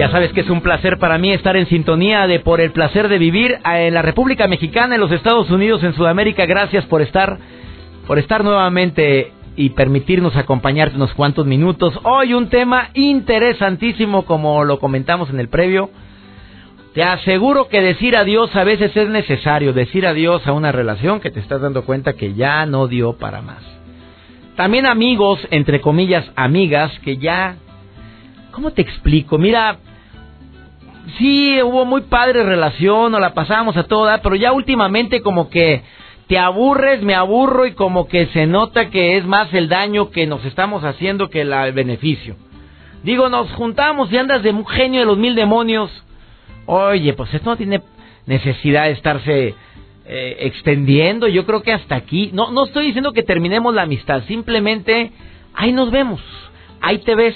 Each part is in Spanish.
Ya sabes que es un placer para mí estar en sintonía de Por el placer de vivir en la República Mexicana, en los Estados Unidos, en Sudamérica. Gracias por estar, por estar nuevamente y permitirnos acompañarte unos cuantos minutos. Hoy un tema interesantísimo, como lo comentamos en el previo. Te aseguro que decir adiós a veces es necesario, decir adiós a una relación que te estás dando cuenta que ya no dio para más. También amigos, entre comillas, amigas, que ya ¿Cómo te explico? Mira, sí, hubo muy padre relación, nos la pasábamos a toda, pero ya últimamente como que te aburres, me aburro y como que se nota que es más el daño que nos estamos haciendo que el beneficio. Digo, nos juntamos y andas de un genio de los mil demonios. Oye, pues esto no tiene necesidad de estarse eh, extendiendo. Yo creo que hasta aquí. No, no estoy diciendo que terminemos la amistad. Simplemente ahí nos vemos. Ahí te ves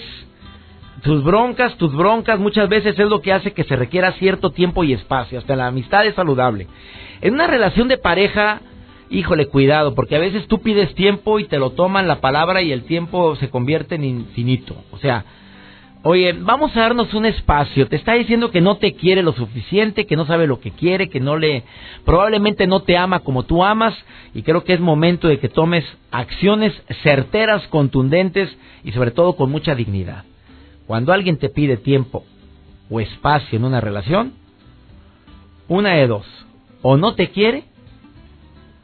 tus broncas, tus broncas muchas veces es lo que hace que se requiera cierto tiempo y espacio. Hasta la amistad es saludable. En una relación de pareja, híjole, cuidado, porque a veces tú pides tiempo y te lo toman la palabra y el tiempo se convierte en infinito. O sea, oye, vamos a darnos un espacio. Te está diciendo que no te quiere lo suficiente, que no sabe lo que quiere, que no le, probablemente no te ama como tú amas y creo que es momento de que tomes acciones certeras, contundentes y sobre todo con mucha dignidad. Cuando alguien te pide tiempo o espacio en una relación, una de dos, o no te quiere,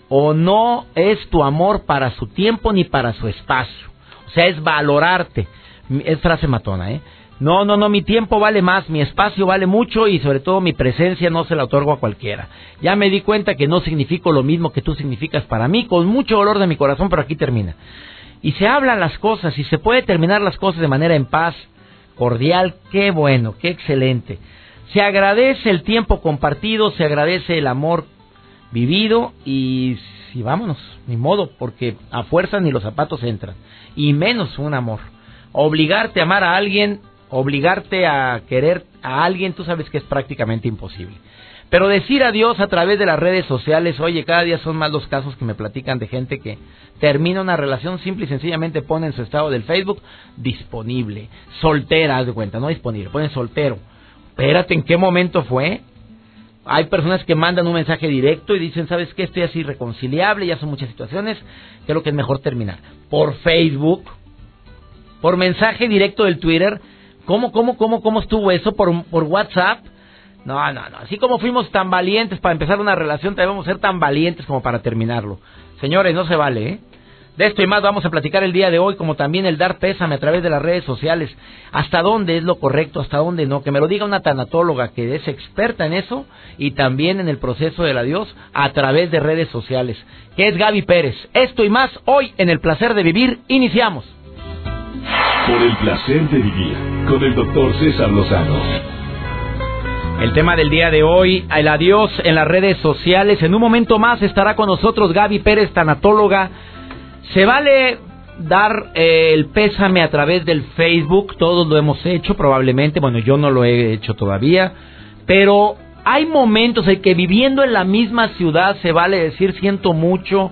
o no es tu amor para su tiempo ni para su espacio. O sea, es valorarte. Es frase matona, ¿eh? No, no, no, mi tiempo vale más, mi espacio vale mucho y sobre todo mi presencia no se la otorgo a cualquiera. Ya me di cuenta que no significo lo mismo que tú significas para mí, con mucho dolor de mi corazón, pero aquí termina. Y se hablan las cosas y se puede terminar las cosas de manera en paz, cordial, qué bueno, qué excelente. Se agradece el tiempo compartido, se agradece el amor vivido y, si vámonos, ni modo, porque a fuerza ni los zapatos entran, y menos un amor. Obligarte a amar a alguien, obligarte a querer a alguien, tú sabes que es prácticamente imposible. Pero decir adiós a través de las redes sociales, oye, cada día son más los casos que me platican de gente que termina una relación simple y sencillamente pone en su estado del Facebook disponible, soltera, haz de cuenta, no disponible, pone soltero. Espérate, ¿en qué momento fue? Hay personas que mandan un mensaje directo y dicen, ¿sabes qué? Estoy así irreconciliable, ya son muchas situaciones, creo que es mejor terminar. Por Facebook, por mensaje directo del Twitter, ¿cómo, cómo, cómo, cómo estuvo eso? Por, por WhatsApp no, no, no. Así como fuimos tan valientes para empezar una relación, debemos ser tan valientes como para terminarlo. Señores, no se vale, ¿eh? De esto y más vamos a platicar el día de hoy, como también el dar pésame a través de las redes sociales. ¿Hasta dónde es lo correcto? ¿Hasta dónde no? Que me lo diga una tanatóloga que es experta en eso y también en el proceso del adiós a través de redes sociales. Que es Gaby Pérez. Esto y más hoy en El Placer de Vivir. Iniciamos. Por el placer de vivir con el doctor César Lozano. El tema del día de hoy, el adiós en las redes sociales. En un momento más estará con nosotros Gaby Pérez, tanatóloga. Se vale dar eh, el pésame a través del Facebook, todos lo hemos hecho probablemente, bueno, yo no lo he hecho todavía, pero hay momentos en que viviendo en la misma ciudad se vale decir siento mucho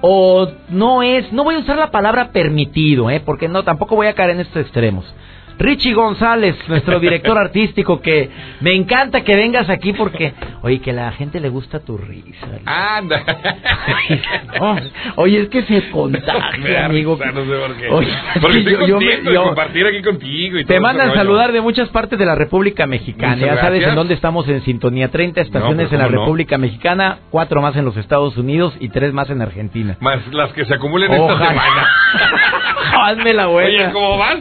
o no es, no voy a usar la palabra permitido, ¿eh? porque no, tampoco voy a caer en estos extremos. Richie González, nuestro director artístico, que me encanta que vengas aquí porque, oye, que a la gente le gusta tu risa. Anda. oye, es que se contagia, amigo. No sé por qué. Oye, porque estoy yo, yo, compartir aquí contigo y Te mandan saludar de muchas partes de la República Mexicana. ya sabes en dónde estamos en sintonía. 30 estaciones en la República Mexicana, cuatro más en los Estados Unidos y tres más en Argentina. Más las que se acumulen esta semana. Hazme la buena. Oye, ¿cómo vas?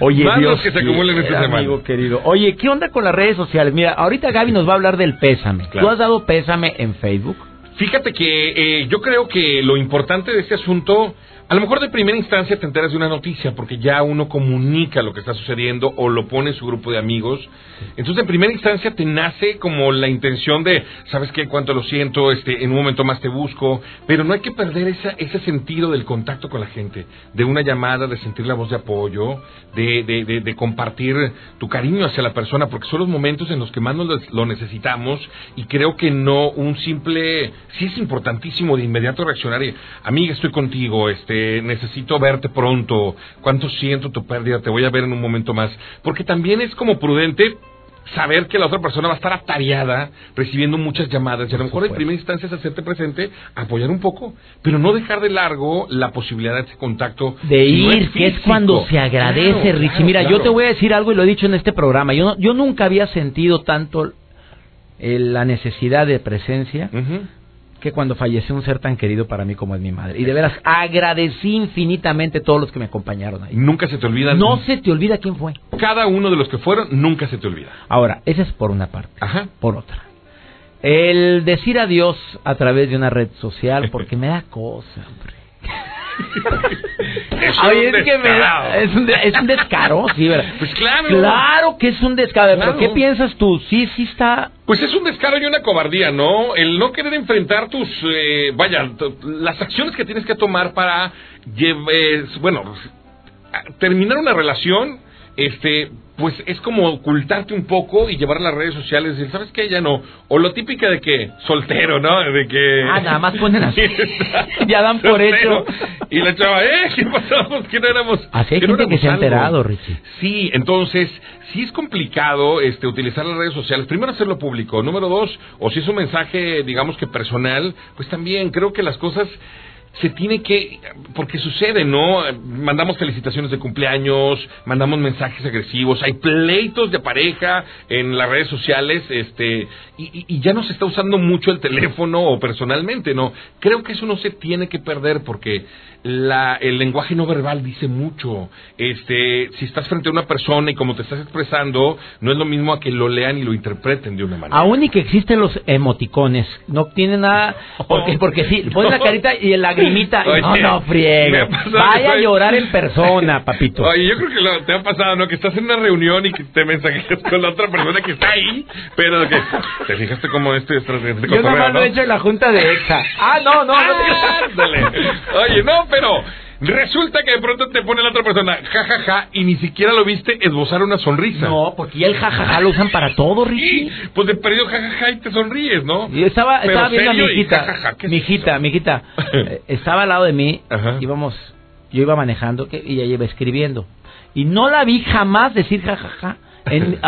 Oye, que se acumulen esta semana. Amigo querido. Oye, ¿qué onda con las redes sociales? Mira, ahorita Gaby nos va a hablar del pésame. ¿Tú has dado pésame en Facebook? Fíjate que eh, yo creo que lo importante de este asunto a lo mejor de primera instancia te enteras de una noticia porque ya uno comunica lo que está sucediendo o lo pone en su grupo de amigos. Entonces, en primera instancia te nace como la intención de, ¿sabes qué? Cuánto lo siento, este, en un momento más te busco. Pero no hay que perder esa, ese sentido del contacto con la gente, de una llamada, de sentir la voz de apoyo, de, de, de, compartir tu cariño hacia la persona, porque son los momentos en los que más nos lo necesitamos y creo que no un simple, sí es importantísimo de inmediato reaccionar y, amiga, estoy contigo, este, necesito verte pronto, cuánto siento tu pérdida, te voy a ver en un momento más. Porque también es como prudente saber que la otra persona va a estar atareada recibiendo muchas llamadas y a lo mejor en primera instancia es hacerte presente, apoyar un poco, pero no dejar de largo la posibilidad de ese contacto. De ir, que es cuando se agradece, Richie. Mira, yo te voy a decir algo y lo he dicho en este programa. Yo, yo nunca había sentido tanto la necesidad de presencia que cuando falleció un ser tan querido para mí como es mi madre. Y de veras agradecí infinitamente a todos los que me acompañaron ahí. Nunca se te olvida. No se te olvida quién fue. Cada uno de los que fueron, nunca se te olvida. Ahora, esa es por una parte. Ajá. Por otra. El decir adiós a través de una red social, porque me da cosa, hombre. Es, un que es, un es un descaro, sí, ¿verdad? Pues claro. Claro que es un descaro, pero ¿qué piensas tú? Sí, sí está... Pues es un descaro y una cobardía, ¿no? El no querer enfrentar tus, eh, vaya, las acciones que tienes que tomar para, eh, bueno, terminar una relación este, pues es como ocultarte un poco y llevar a las redes sociales y decir, ¿sabes qué? Ya no. O lo típica de que soltero, ¿no? De que... Ah, nada más ponen así. ya dan por hecho. Y la chava, ¿eh? ¿Qué pasamos? ¿Qué no éramos? Así hay gente que se ha enterado, Richie. Sí, entonces, sí es complicado este, utilizar las redes sociales. Primero, hacerlo público. Número dos, o si es un mensaje, digamos que personal, pues también creo que las cosas se tiene que, porque sucede, ¿no? Mandamos felicitaciones de cumpleaños, mandamos mensajes agresivos, hay pleitos de pareja en las redes sociales, este, y, y, ya no se está usando mucho el teléfono o personalmente, ¿no? Creo que eso no se tiene que perder porque la, el lenguaje no verbal dice mucho. Este, si estás frente a una persona y como te estás expresando, no es lo mismo a que lo lean y lo interpreten de una manera. Aún y que existen los emoticones, no tiene nada, porque, porque sí, pones la carita y el lagrimita, no, no, friega. Vaya a llorar en persona, papito. Oye, yo creo que te ha pasado, ¿no? Que estás en una reunión y que te mensajeas con la otra persona que está ahí, pero que, ¿te fijaste cómo esto es Yo nada más lo he hecho en la junta de EXA. Ah, no, no, no. Oye, no, pero resulta que de pronto te pone la otra persona jajaja ja, ja, y ni siquiera lo viste esbozar una sonrisa. No, porque ya el jajaja ja, lo usan para todo, Richie. pues de perdido jajaja y te sonríes, ¿no? Y estaba, estaba viendo a mi hijita, mi hijita, mi hijita, eh, estaba al lado de mí, íbamos, yo iba manejando y ella iba escribiendo. Y no la vi jamás decir jajaja. En,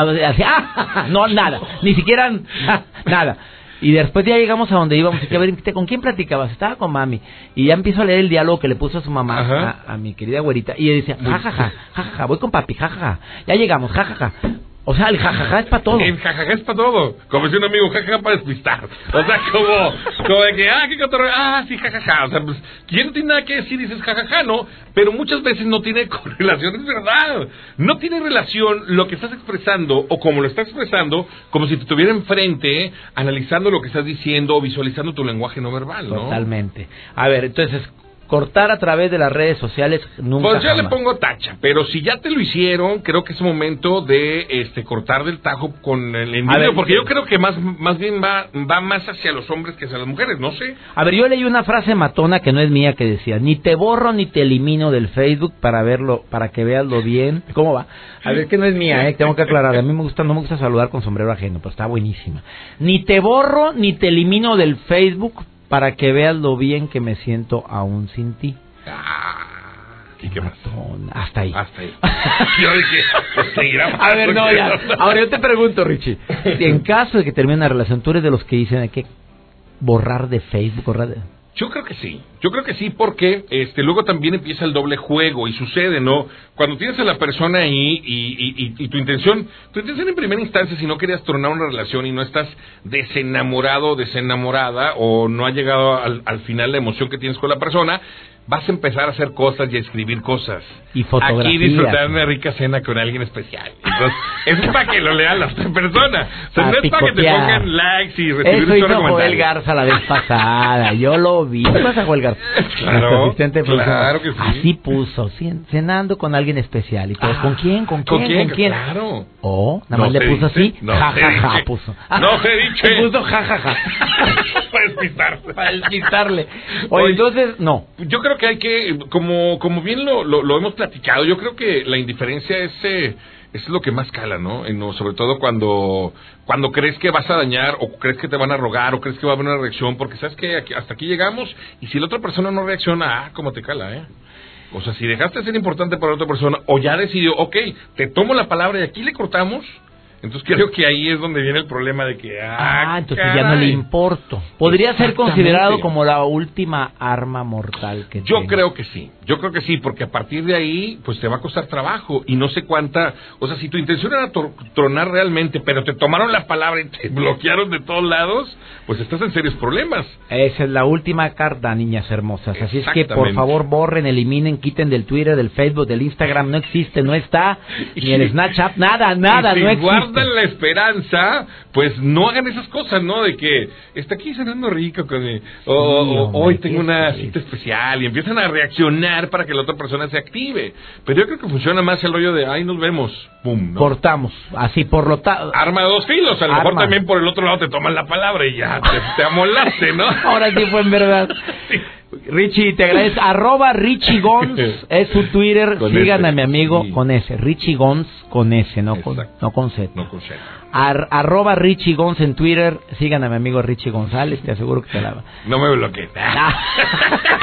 no, nada, ni siquiera nada. Y después ya llegamos a donde íbamos. Y a ver, ¿con quién platicabas? Estaba con mami. Y ya empiezo a leer el diálogo que le puso a su mamá, a, mi querida güerita. Y ella decía, jajaja, jajaja, voy con papi, jajaja. Ya llegamos, jajaja. O sea, el jajaja es para todo. El jajaja es para todo. Como si un amigo, jajaja para despistar. O sea, como, como de que, ah, qué cotorreo, ah, sí, jajaja. O sea, pues, ¿quién no tiene nada que decir? Dices jajaja, ¿no? Pero muchas veces no tiene correlación, es verdad. No tiene relación lo que estás expresando o como lo estás expresando, como si te estuviera enfrente, analizando lo que estás diciendo o visualizando tu lenguaje no verbal, ¿no? Totalmente. A ver, entonces, cortar a través de las redes sociales nunca Pues yo le pongo tacha, pero si ya te lo hicieron, creo que es momento de este cortar del tajo con el individuo, porque yo creo que más más bien va va más hacia los hombres que hacia las mujeres, no sé. A ver, yo leí una frase matona que no es mía que decía, "Ni te borro ni te elimino del Facebook para verlo para que veas lo bien." ¿Cómo va? A ver, que no es mía, eh, tengo que aclarar. A mí me gusta no me gusta saludar con sombrero ajeno, pero está buenísima. Ni te borro ni te elimino del Facebook para que veas lo bien que me siento aún sin ti. Ah, ¿Y qué más? Hasta ahí. Hasta ahí. Yo dije, pues, A ver, no, ya. Ahora yo te pregunto, Richie. En caso de que termine una relación, ¿tú eres de los que dicen hay que borrar de Facebook, borrar de... Yo creo que sí, yo creo que sí, porque este luego también empieza el doble juego y sucede, ¿no? Cuando tienes a la persona ahí y, y, tu intención, tu intención en primera instancia, si no querías tornar una relación y no estás desenamorado, desenamorada o no ha llegado al, al final la emoción que tienes con la persona, vas a empezar a hacer cosas y a escribir cosas. Y fotografías. Aquí disfrutar una rica cena con alguien especial. Entonces, eso es para que lo lean las personas. O sea, no es para que te pongan likes y recibir Eso hizo Joel. Garza la vez pasada. Yo lo vi. ¿Qué pasa, Joel Garza? Claro, asistente claro que sí. Así puso, cenando con alguien especial. Y todos, Ah, ¿con quién? ¿Con quién? ¿Con quién? ¿Con quién? Claro. O, nada No más le se puso así, dice, no ja, ja, ja, dice. puso. No se dice. Le puso ja, ja, ja. para despistarse. Para despistarle. Oye, entonces, no. Yo creo que hay que, como, como bien lo, lo, hemos platicado, yo creo que la indiferencia es, eh, es lo que más cala, ¿no? En- Sobre todo cuando, cuando crees que vas a dañar, o crees que te van a rogar, o crees que va a haber una reacción, porque sabes que hasta aquí llegamos, y si la otra persona no reacciona, ah, cómo te cala, ¿eh? O sea, si dejaste de ser importante para otra persona, o ya decidió, ok, te tomo la palabra y aquí le cortamos, entonces creo que ahí es donde viene el problema de que, ah, Ah, entonces ya no le importo. Podría ser considerado como la última arma mortal que Yo creo que sí, yo creo que sí, porque a partir de ahí, pues te va a costar trabajo y no sé cuánta, o sea, si tu intención era tronar realmente, pero te tomaron la palabra y te bloquearon de todos lados, pues estás en serios problemas. Esa es la última carta, niñas hermosas. Así es que, por favor, borren, eliminen, quiten del Twitter, del Facebook, del Instagram. No existe, no está. Ni el Snapchat, nada, nada, no existe. Guardan la esperanza, pues no hagan esas cosas, ¿no? De que está aquí cenando rico con o, o- hombre, hoy tengo una cita especial y empiezan a reaccionar para que la otra persona se active. Pero yo creo que funciona más el rollo de, ay, nos vemos, pum, ¿no? Cortamos. Así, por lo tanto. Arma de dos filos, a lo mejor también por el otro lado te toman la palabra y ya te, te amolaste, ¿no? Ahora sí fue en verdad. Richie, te agradezco. Arroba Richie Gons es su Twitter. Con Sigan ese, a mi amigo sí. con ese. Richie Gons con ese, no con, no con Z. No con Z. Ar- arroba Richie Gons en Twitter. Sigan a mi amigo Richie González. Te aseguro que te la va. No me bloquees.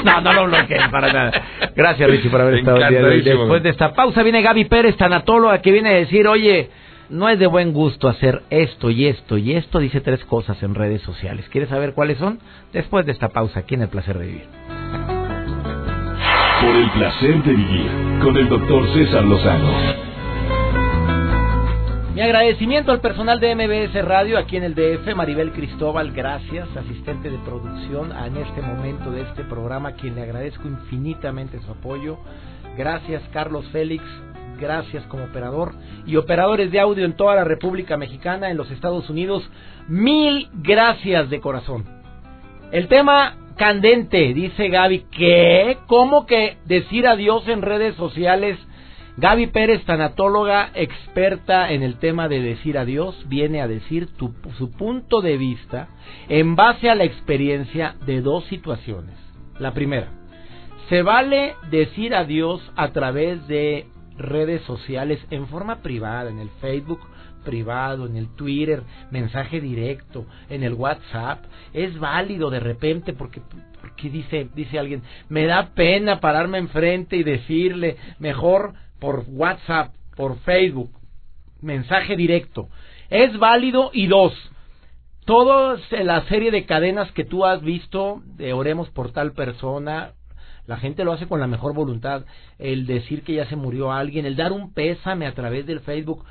No, no lo bloqueen para nada. Gracias, Richie, por haber estado el día de hoy. Encantadísimo. Después de esta pausa viene Gaby Pérez, tanatóloga, que viene a decir, oye, no es de buen gusto hacer esto y esto y esto. Dice tres cosas en redes sociales. ¿Quieres saber cuáles son? Después de esta pausa, aquí en El Placer de Vivir. Por el placer de vivir con el doctor César Lozano. Mi agradecimiento al personal de MBS Radio aquí en el DF, Maribel Cristóbal, gracias, asistente de producción en este momento de este programa, a quien le agradezco infinitamente su apoyo. Gracias Carlos Félix, gracias como operador y operadores de audio en toda la República Mexicana, en los Estados Unidos, mil gracias de corazón. El tema candente, dice Gaby, ¿qué? ¿Cómo que decir adiós en redes sociales? Gaby Pérez, tanatóloga, experta en el tema de decir adiós, viene a decir tu- su punto de vista en base a la experiencia de dos situaciones. La primera, se vale decir adiós a través de redes sociales en forma privada, en el Facebook privado, en el Twitter, mensaje directo, en el WhatsApp. Es válido de repente porque, porque dice, dice alguien, me da pena pararme enfrente y decirle, mejor por WhatsApp, por Facebook, mensaje directo. Es válido y dos, toda la serie de cadenas que tú has visto de oremos por tal persona, la gente lo hace con la mejor voluntad. El decir que ya se murió alguien, el dar un pésame a través del Facebook,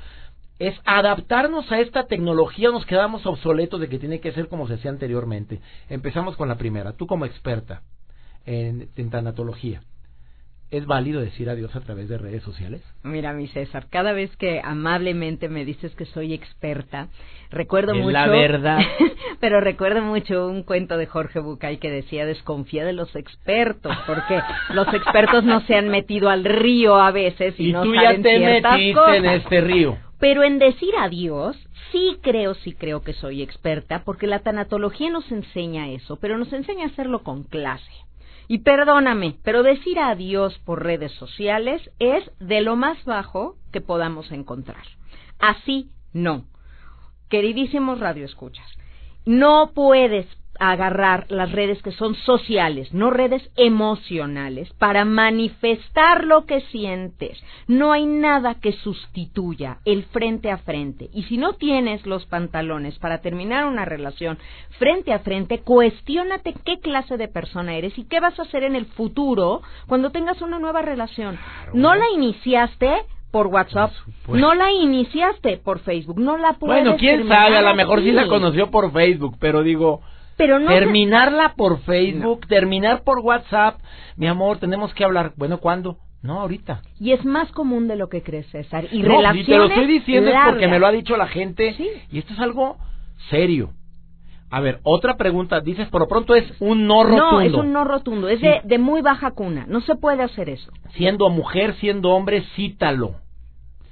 es adaptarnos a esta tecnología. Nos quedamos obsoletos de que tiene que ser como se hacía anteriormente. Empezamos con la primera. Tú como experta en, en tanatología, ¿es válido decir adiós a través de redes sociales? Mira, mi César, cada vez que amablemente me dices que soy experta, recuerdo Es mucho. la verdad. pero recuerdo mucho un cuento de Jorge Bucay que decía: desconfía de los expertos, porque los expertos no se han metido al río a veces y, Y no tú ya te metiste cosas. en este río. Pero en decir adiós, sí creo, sí creo que soy experta, porque la tanatología nos enseña eso, pero nos enseña a hacerlo con clase. Y perdóname, pero decir adiós por redes sociales es de lo más bajo que podamos encontrar. Así no. Queridísimos radioescuchas, no puedes agarrar las redes que son sociales, no redes emocionales, para manifestar lo que sientes. No hay nada que sustituya el frente a frente. Y si no tienes los pantalones para terminar una relación frente a frente, cuestiónate qué clase de persona eres y qué vas a hacer en el futuro cuando tengas una nueva relación. No la iniciaste por WhatsApp, Por no la iniciaste por Facebook, no la puedes Bueno, quién terminar sabe, a lo mejor sí la conoció por Facebook, pero digo, Pero no Terminarla por Facebook, terminar por WhatsApp. Mi amor, tenemos que hablar. Bueno, ¿cuándo? No, ahorita. Y es más común de lo que crees, César. Y no, relaciones si te lo estoy diciendo es porque me lo ha dicho la gente. Sí. Y esto es algo serio. A ver, otra pregunta. Dices, por lo pronto es un no rotundo. No, es un no rotundo, es Sí. de, de muy baja cuna. No se puede hacer eso. Siendo mujer, siendo hombre, cítalo.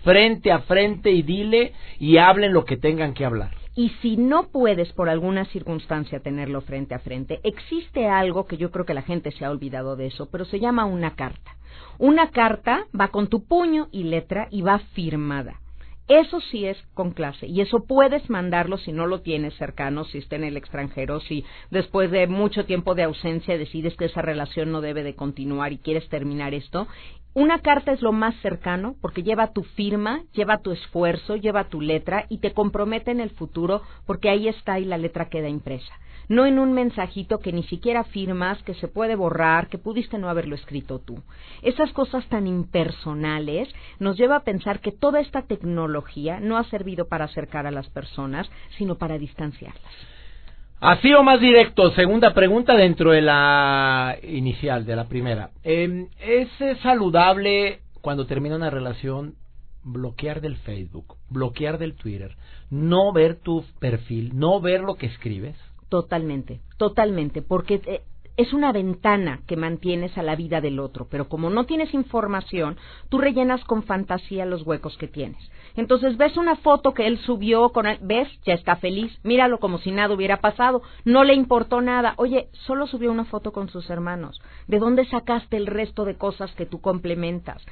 Frente a frente y dile y hablen lo que tengan que hablar. Y si no puedes por alguna circunstancia tenerlo frente a frente, existe algo que yo creo que la gente se ha olvidado de eso, pero se llama una carta. Una carta va con tu puño y letra y va firmada. Eso sí es con clase y eso puedes mandarlo si no lo tienes cercano, si está en el extranjero, si después de mucho tiempo de ausencia decides que esa relación no debe de continuar y quieres terminar esto. Una carta es lo más cercano porque lleva tu firma, lleva tu esfuerzo, lleva tu letra y te compromete en el futuro porque ahí está y la letra queda impresa. No en un mensajito que ni siquiera firmas, que se puede borrar, que pudiste no haberlo escrito tú. Esas cosas tan impersonales nos lleva a pensar que toda esta tecnología no ha servido para acercar a las personas, sino para distanciarlas. Así o más directo, segunda pregunta dentro de la inicial, de la primera. Eh, ¿Es saludable cuando termina una relación bloquear del Facebook, bloquear del Twitter, no ver tu perfil, no ver lo que escribes? Totalmente, totalmente, porque eh, es una ventana que mantienes a la vida del otro, pero como no tienes información, tú rellenas con fantasía los huecos que tienes. Entonces ves una foto que él subió con él, ves, ya está feliz, míralo como si nada hubiera pasado, no le importó nada. Oye, solo subió una foto con sus hermanos. ¿De dónde sacaste el resto de cosas que tú complementas?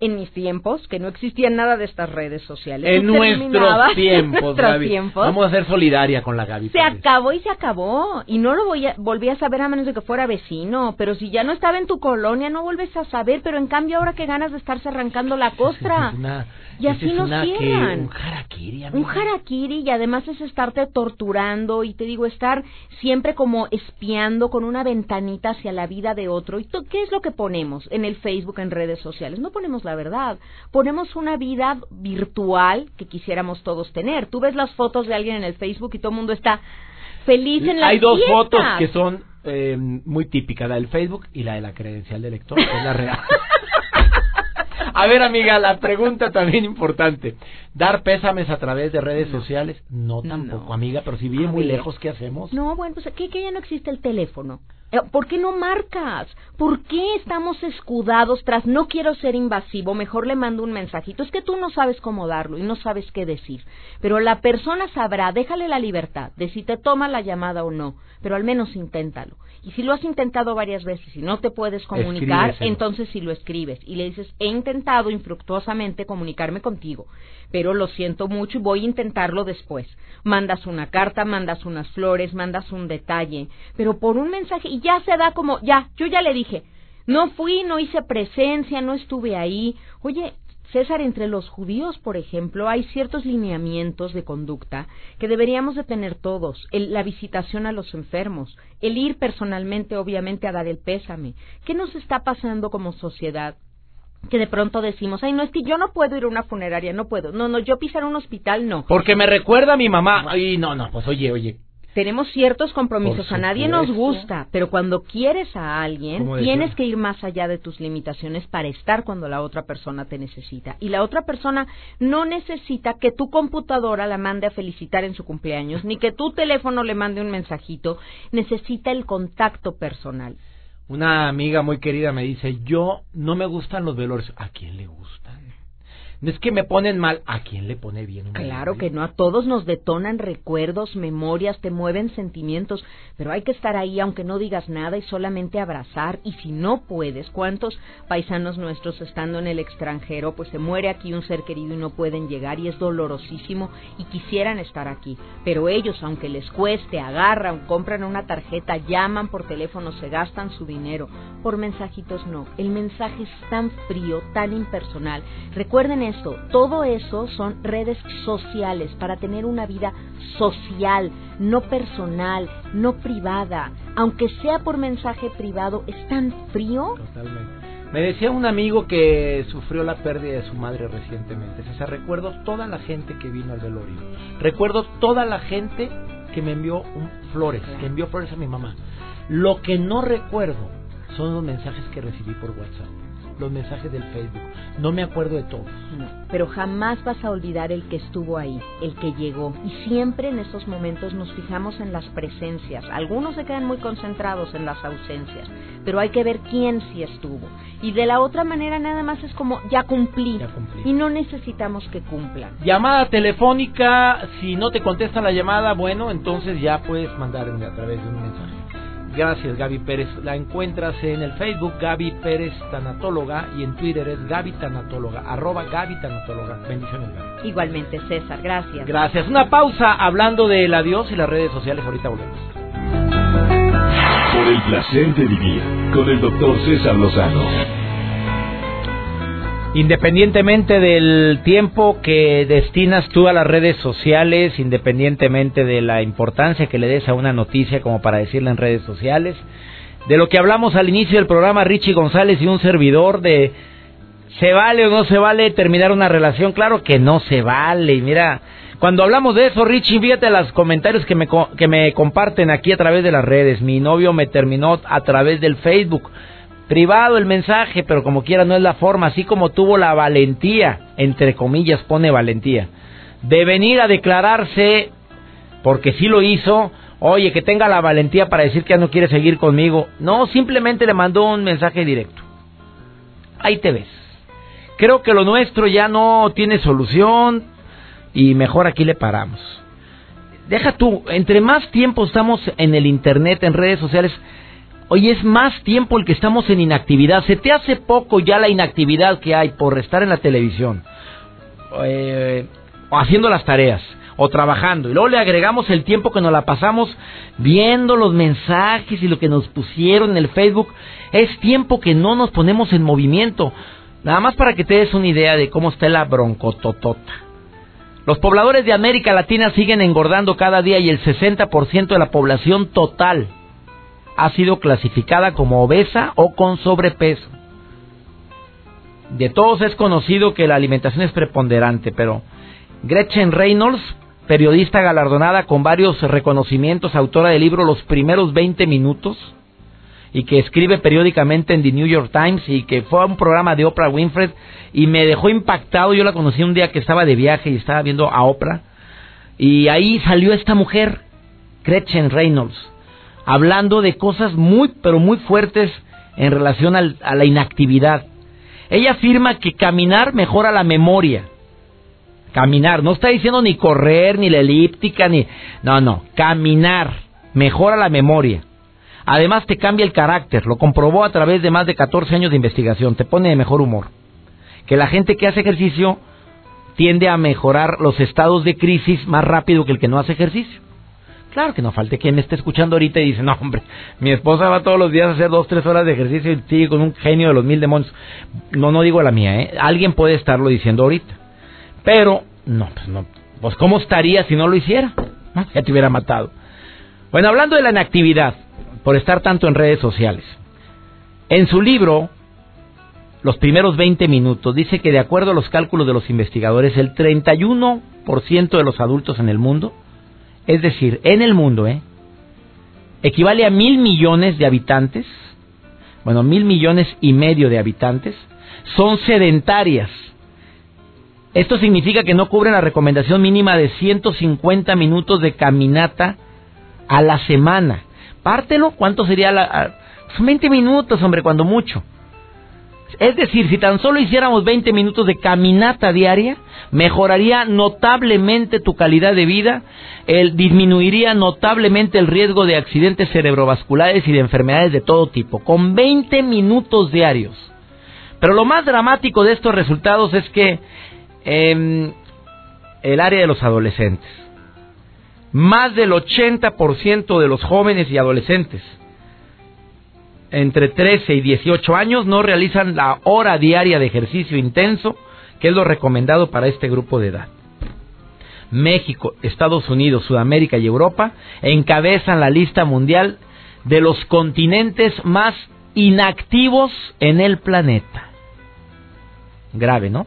En mis tiempos, que no existía nada de estas redes sociales. En nuestros tiempos, nuestros Gaby. tiempos, Vamos a ser solidaria con la Gaby. se acabó y se acabó. Y no lo voy a, volví a saber a menos de que fuera vecino. Pero si ya no estaba en tu colonia, no vuelves a saber. Pero en cambio, ahora que ganas de estarse arrancando la costra. Una- Y así es nos un harakiri, Un amiga. harakiri y además es estarte torturando y te digo estar siempre como espiando con una ventanita hacia la vida de otro. ¿Y tú, qué es lo que ponemos en el Facebook, en redes sociales? No ponemos la verdad, ponemos una vida virtual que quisiéramos todos tener. Tú ves las fotos de alguien en el Facebook y todo el mundo está feliz en la Hay dos fotos que son eh, muy típicas, la del Facebook y la de la credencial de lector, que es la real. A ver, amiga, la pregunta también importante. ¿Dar pésames a través de redes sociales? No tampoco, No. amiga, pero si A muy lejos, ¿qué hacemos? No, bueno, pues ¿qué, que ya no existe el teléfono. Eh, ¿Por qué no marcas? ¿Por qué estamos escudados tras no quiero ser invasivo? Mejor le mando un mensajito. Es que tú no sabes cómo darlo y no sabes qué decir. Pero la persona sabrá, déjale la libertad de si te toma la llamada o no. Pero al menos inténtalo. Y si lo has intentado varias veces y no te puedes comunicar, Escríbeselo. entonces si lo escribes y le dices, he intentado infructuosamente comunicarme contigo, pero lo siento mucho y voy a intentarlo después. Mandas una carta, mandas unas flores, mandas un detalle, pero por un mensaje y ya se da como, ya, yo ya le dije, no fui, no hice presencia, no estuve ahí. Oye, César, entre los judíos, por ejemplo, hay ciertos lineamientos de conducta que deberíamos de tener todos. El- la visitación a los enfermos, el ir personalmente, obviamente, a dar el pésame. ¿Qué nos está pasando como sociedad? Que de pronto decimos, ay, no, es que yo no puedo ir a una funeraria, no puedo. No, no, yo pisar un hospital, no. Porque me recuerda a mi mamá. Ay, no, no, pues oye, oye. Tenemos ciertos compromisos, a nadie nos gusta, pero cuando quieres a alguien, decía- tienes que ir más allá de tus limitaciones para estar cuando la otra persona te necesita. Y la otra persona no necesita que tu computadora la mande a felicitar en su cumpleaños, ni que tu teléfono le mande un mensajito, necesita el contacto personal. Una amiga muy querida me dice, yo no me gustan los velorios. ¿A quién le gustan? Es que me ponen mal. ¿A quién le pone bien un Claro que no, a todos nos detonan recuerdos, memorias, te mueven sentimientos, pero hay que estar ahí aunque no digas nada y solamente abrazar. Y si no puedes, ¿cuántos paisanos nuestros estando en el extranjero, pues se muere aquí un ser querido y no pueden llegar y es dolorosísimo y quisieran estar aquí? Pero ellos, aunque les cueste, agarran, compran una tarjeta, llaman por teléfono, se gastan su dinero. Por mensajitos no. El mensaje es tan frío, tan impersonal. Recuerden todo eso son redes sociales para tener una vida social, no personal, no privada. Aunque sea por mensaje privado, es tan frío. Totalmente. Me decía un amigo que sufrió la pérdida de su madre recientemente. O sea, recuerdo toda la gente que vino al velorio. Recuerdo toda la gente que me envió flores, que envió flores a mi mamá. Lo que no recuerdo son los mensajes que recibí por WhatsApp los mensajes del Facebook. No me acuerdo de todos. No, pero jamás vas a olvidar el que estuvo ahí, el que llegó. Y siempre en estos momentos nos fijamos en las presencias. Algunos se quedan muy concentrados en las ausencias, pero hay que ver quién sí estuvo. Y de la otra manera nada más es como ya cumplí. Ya cumplí. Y no necesitamos que cumplan. Llamada telefónica, si no te contesta la llamada, bueno, entonces ya puedes mandarme a través de un mensaje. Gracias, Gaby Pérez. La encuentras en el Facebook Gaby Pérez Tanatóloga y en Twitter es Gaby Tanatóloga, arroba Gaby Tanatóloga. Bendiciones, Gaby. Igualmente, César, gracias. Gracias. Una pausa hablando del adiós y las redes sociales. Ahorita volvemos. Por el placer de vivir con el doctor César Lozano. Independientemente del tiempo que destinas tú a las redes sociales, independientemente de la importancia que le des a una noticia como para decirla en redes sociales, de lo que hablamos al inicio del programa Richie González y un servidor de ¿se vale o no se vale terminar una relación? Claro que no se vale. Y mira, cuando hablamos de eso, Richie, fíjate los comentarios que me, que me comparten aquí a través de las redes. Mi novio me terminó a través del Facebook privado el mensaje, pero como quiera no es la forma, así como tuvo la valentía, entre comillas pone valentía, de venir a declararse, porque sí lo hizo, oye, que tenga la valentía para decir que ya no quiere seguir conmigo. No, simplemente le mandó un mensaje directo. Ahí te ves. Creo que lo nuestro ya no tiene solución y mejor aquí le paramos. Deja tú, entre más tiempo estamos en el Internet, en redes sociales, Hoy es más tiempo el que estamos en inactividad. Se te hace poco ya la inactividad que hay por estar en la televisión, eh, o haciendo las tareas, o trabajando. Y luego le agregamos el tiempo que nos la pasamos viendo los mensajes y lo que nos pusieron en el Facebook. Es tiempo que no nos ponemos en movimiento. Nada más para que te des una idea de cómo está la broncototota. Los pobladores de América Latina siguen engordando cada día y el 60% de la población total ha sido clasificada como obesa o con sobrepeso. De todos es conocido que la alimentación es preponderante, pero Gretchen Reynolds, periodista galardonada con varios reconocimientos, autora del libro Los primeros 20 minutos, y que escribe periódicamente en The New York Times y que fue a un programa de Oprah Winfrey y me dejó impactado. Yo la conocí un día que estaba de viaje y estaba viendo a Oprah y ahí salió esta mujer, Gretchen Reynolds, hablando de cosas muy, pero muy fuertes en relación a la inactividad. Ella afirma que caminar mejora la memoria. Caminar, no está diciendo ni correr, ni la elíptica, ni... No, no, caminar mejora la memoria. Además te cambia el carácter, lo comprobó a través de más de 14 años de investigación, te pone de mejor humor. Que la gente que hace ejercicio tiende a mejorar los estados de crisis más rápido que el que no hace ejercicio. Claro que no falte quien me esté escuchando ahorita y dice, no hombre, mi esposa va todos los días a hacer dos, tres horas de ejercicio y sigue con un genio de los mil demonios. No, no digo la mía, ¿eh? Alguien puede estarlo diciendo ahorita. Pero, no, pues no. Pues ¿cómo estaría si no lo hiciera? Ya te hubiera matado. Bueno, hablando de la inactividad, por estar tanto en redes sociales. En su libro, los primeros 20 minutos, dice que de acuerdo a los cálculos de los investigadores, el 31% de los adultos en el mundo es decir, en el mundo, ¿eh? equivale a mil millones de habitantes, bueno, mil millones y medio de habitantes, son sedentarias. Esto significa que no cubren la recomendación mínima de 150 minutos de caminata a la semana. Pártelo, ¿cuánto sería la...? 20 minutos, hombre, cuando mucho. Es decir, si tan solo hiciéramos 20 minutos de caminata diaria, mejoraría notablemente tu calidad de vida, el, disminuiría notablemente el riesgo de accidentes cerebrovasculares y de enfermedades de todo tipo, con 20 minutos diarios. Pero lo más dramático de estos resultados es que eh, el área de los adolescentes, más del 80% de los jóvenes y adolescentes entre 13 y 18 años no realizan la hora diaria de ejercicio intenso, que es lo recomendado para este grupo de edad. México, Estados Unidos, Sudamérica y Europa encabezan la lista mundial de los continentes más inactivos en el planeta. Grave, ¿no?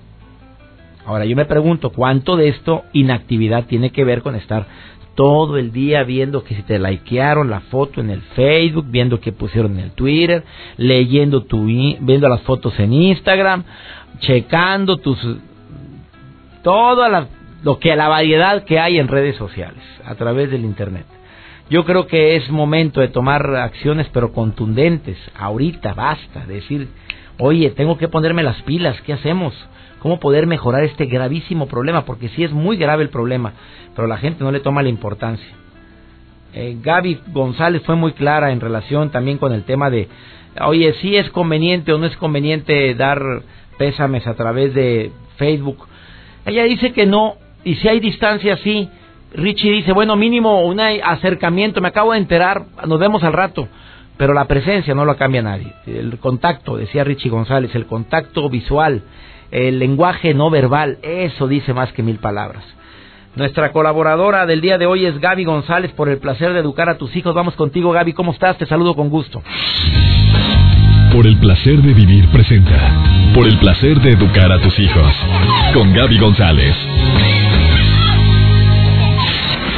Ahora yo me pregunto, ¿cuánto de esto inactividad tiene que ver con estar todo el día viendo que si te likearon la foto en el Facebook, viendo que pusieron en el Twitter, leyendo tu, viendo las fotos en Instagram, checando tus toda lo que la variedad que hay en redes sociales a través del internet. Yo creo que es momento de tomar acciones pero contundentes. Ahorita basta decir, "Oye, tengo que ponerme las pilas, ¿qué hacemos?" Cómo poder mejorar este gravísimo problema, porque sí es muy grave el problema, pero la gente no le toma la importancia. Eh, Gaby González fue muy clara en relación también con el tema de, oye, si es conveniente o no es conveniente dar pésames a través de Facebook. Ella dice que no, y si hay distancia, sí. Richie dice, bueno, mínimo un acercamiento, me acabo de enterar, nos vemos al rato. Pero la presencia no lo cambia nadie. El contacto, decía Richie González, el contacto visual, el lenguaje no verbal, eso dice más que mil palabras. Nuestra colaboradora del día de hoy es Gaby González por el placer de educar a tus hijos. Vamos contigo, Gaby, ¿cómo estás? Te saludo con gusto. Por el placer de vivir presenta. Por el placer de educar a tus hijos. Con Gaby González.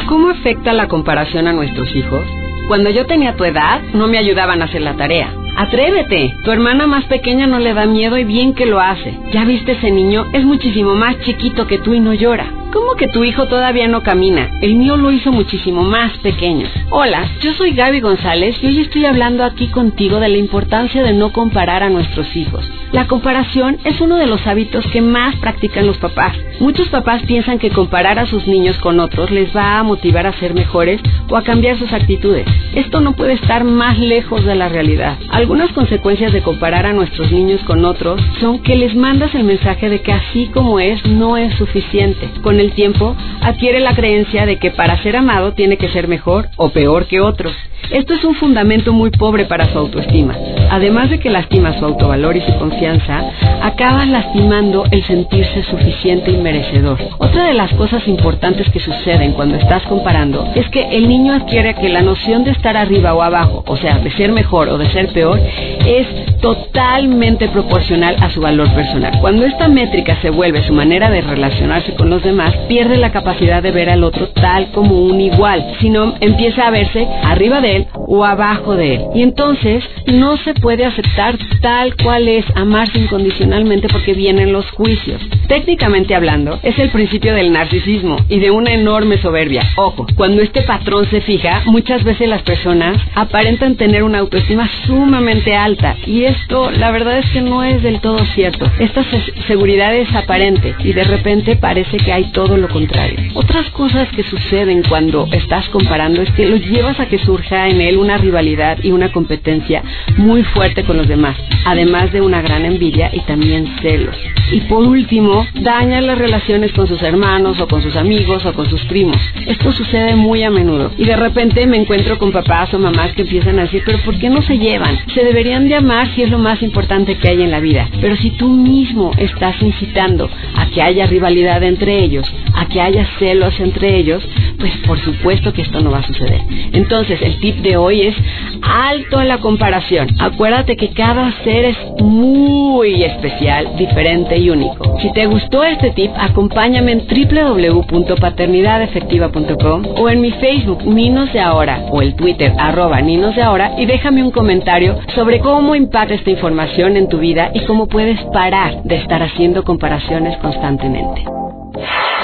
¿Cómo afecta la comparación a nuestros hijos? Cuando yo tenía tu edad, no me ayudaban a hacer la tarea Atrévete. Tu hermana más pequeña no le da miedo y bien que lo hace. ¿Ya viste ese niño? Es muchísimo más chiquito que tú y no llora. ¿Cómo que tu hijo todavía no camina? El mío lo hizo muchísimo más pequeño. Hola, yo soy Gaby González y hoy estoy hablando aquí contigo de la importancia de no comparar a nuestros hijos. La comparación es uno de los hábitos que más practican los papás. Muchos papás piensan que comparar a sus niños con otros les va a motivar a ser mejores o a cambiar sus actitudes. Esto no puede estar más lejos de la realidad. Algunas consecuencias de comparar a nuestros niños con otros son que les mandas el mensaje de que así como es no es suficiente. Con tiempo adquiere la creencia de que para ser amado tiene que ser mejor o peor que otros. Esto es un fundamento muy pobre para su autoestima. Además de que lastima su autovalor y su confianza, acabas lastimando el sentirse suficiente y merecedor. Otra de las cosas importantes que suceden cuando estás comparando es que el niño adquiere que la noción de estar arriba o abajo, o sea, de ser mejor o de ser peor, es totalmente proporcional a su valor personal. Cuando esta métrica se vuelve su manera de relacionarse con los demás, pierde la capacidad de ver al otro tal como un igual, sino empieza a verse arriba de él o abajo de él. Y entonces no se puede aceptar tal cual es amarse incondicionalmente porque vienen los juicios. Técnicamente hablando, es el principio del narcisismo y de una enorme soberbia. Ojo, cuando este patrón se fija, muchas veces las personas aparentan tener una autoestima sumamente alta y esto la verdad es que no es del todo cierto. Esta seguridad es aparente y de repente parece que hay todo lo contrario. Otras cosas que suceden cuando estás comparando es que lo llevas a que surja en él una rivalidad y una competencia muy fuerte con los demás, además de una gran envidia y también celos. Y por último, daña las relaciones con sus hermanos o con sus amigos o con sus primos. Esto sucede muy a menudo y de repente me encuentro con papás o mamás que empiezan a decir, pero ¿por qué no se llevan? Se deberían de amar si es lo más importante que hay en la vida. Pero si tú mismo estás incitando a que haya rivalidad entre ellos, a que haya celos entre ellos, pues por supuesto que esto no va a suceder. Entonces, el tip de hoy es alto en la comparación. Acuérdate que cada ser es muy especial, diferente y único. Si te gustó este tip, acompáñame en www.paternidadefectiva.com o en mi Facebook Ninos de Ahora o el Twitter arroba Ninos de Ahora y déjame un comentario sobre cómo impacta esta información en tu vida y cómo puedes parar de estar haciendo comparaciones constantemente.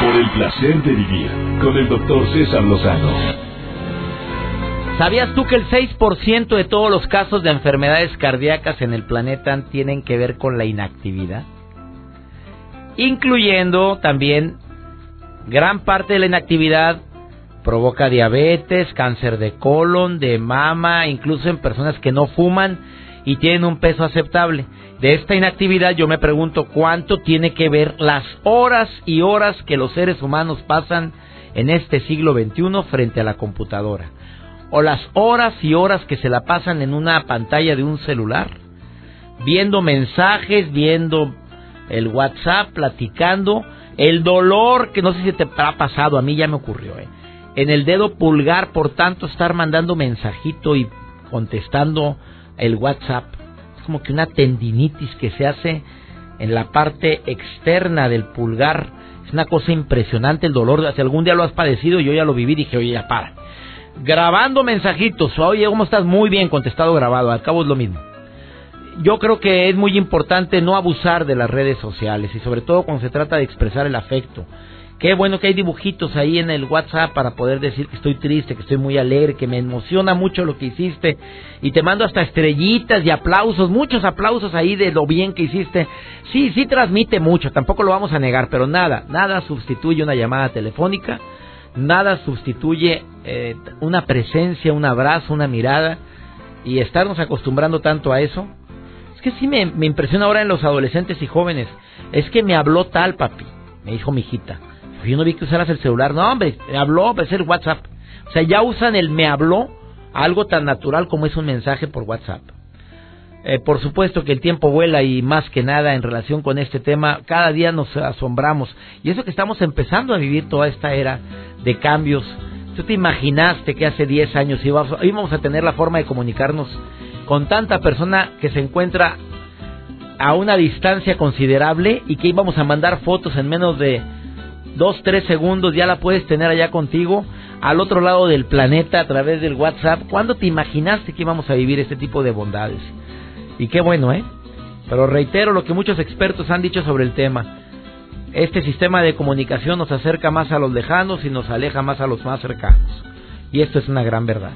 Por el placer de vivir con el doctor César Lozano. ¿Sabías tú que el 6% de todos los casos de enfermedades cardíacas en el planeta tienen que ver con la inactividad? Incluyendo también gran parte de la inactividad provoca diabetes, cáncer de colon, de mama, incluso en personas que no fuman y tienen un peso aceptable. De esta inactividad yo me pregunto cuánto tiene que ver las horas y horas que los seres humanos pasan en este siglo XXI frente a la computadora. O las horas y horas que se la pasan en una pantalla de un celular. Viendo mensajes, viendo el WhatsApp, platicando. El dolor que no sé si te ha pasado, a mí ya me ocurrió. ¿eh? En el dedo pulgar por tanto estar mandando mensajito y contestando el WhatsApp. Es como que una tendinitis que se hace en la parte externa del pulgar Es una cosa impresionante el dolor. Si algún día lo has padecido, yo ya lo viví, dije, oye, ya para. Grabando mensajitos, oye, ¿cómo estás? Muy bien, contestado grabado, al cabo es lo mismo. Yo creo que es muy importante no abusar de las redes sociales y sobre todo cuando se trata de expresar el afecto. Qué bueno que hay dibujitos ahí en el WhatsApp para poder decir que estoy triste, que estoy muy alegre, que me emociona mucho lo que hiciste. Y te mando hasta estrellitas y aplausos, muchos aplausos ahí de lo bien que hiciste. Sí, sí transmite mucho, tampoco lo vamos a negar, pero nada, nada sustituye una llamada telefónica, nada sustituye eh, una presencia, un abrazo, una mirada. Y estarnos acostumbrando tanto a eso. Es que sí me, me impresiona ahora en los adolescentes y jóvenes. Es que me habló tal papi, me dijo mi hijita yo no vi que usaras el celular. No, hombre, me habló, pues el WhatsApp. O sea, ya usan el me habló, algo tan natural como es un mensaje por WhatsApp. Eh, por supuesto que el tiempo vuela y más que nada en relación con este tema, cada día nos asombramos. Y eso que estamos empezando a vivir toda esta era de cambios. ¿Tú te imaginaste que hace 10 años íbamos a tener la forma de comunicarnos con tanta persona que se encuentra a una distancia considerable y que íbamos a mandar fotos en menos de dos, tres segundos, ya la puedes tener allá contigo, al otro lado del planeta, a través del WhatsApp. ¿Cuándo te imaginaste que íbamos a vivir este tipo de bondades? Y qué bueno, ¿eh? Pero reitero lo que muchos expertos han dicho sobre el tema. Este sistema de comunicación nos acerca más a los lejanos y nos aleja más a los más cercanos. Y esto es una gran verdad.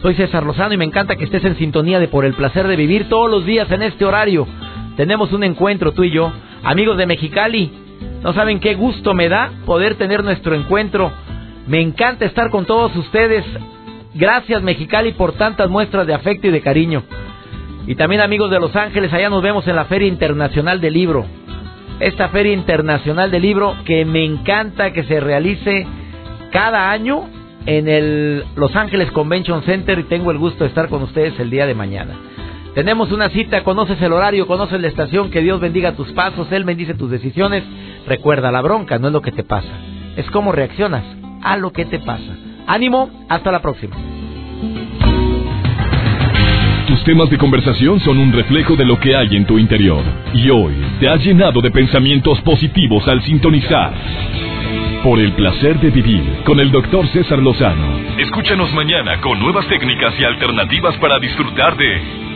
Soy César Lozano y me encanta que estés en sintonía de Por el Placer de Vivir todos los días en este horario. Tenemos un encuentro tú y yo. Amigos de Mexicali, no saben qué gusto me da poder tener nuestro encuentro. Me encanta estar con todos ustedes. Gracias Mexicali por tantas muestras de afecto y de cariño. Y también amigos de Los Ángeles, allá nos vemos en la Feria Internacional del Libro. Esta Feria Internacional del Libro que me encanta que se realice cada año en el Los Ángeles Convention Center y tengo el gusto de estar con ustedes el día de mañana. Tenemos una cita, conoces el horario, conoces la estación, que Dios bendiga tus pasos, Él bendice tus decisiones. Recuerda, la bronca no es lo que te pasa, es cómo reaccionas a lo que te pasa. Ánimo, hasta la próxima. Tus temas de conversación son un reflejo de lo que hay en tu interior. Y hoy te has llenado de pensamientos positivos al sintonizar. Por el placer de vivir con el doctor César Lozano. Escúchanos mañana con nuevas técnicas y alternativas para disfrutar de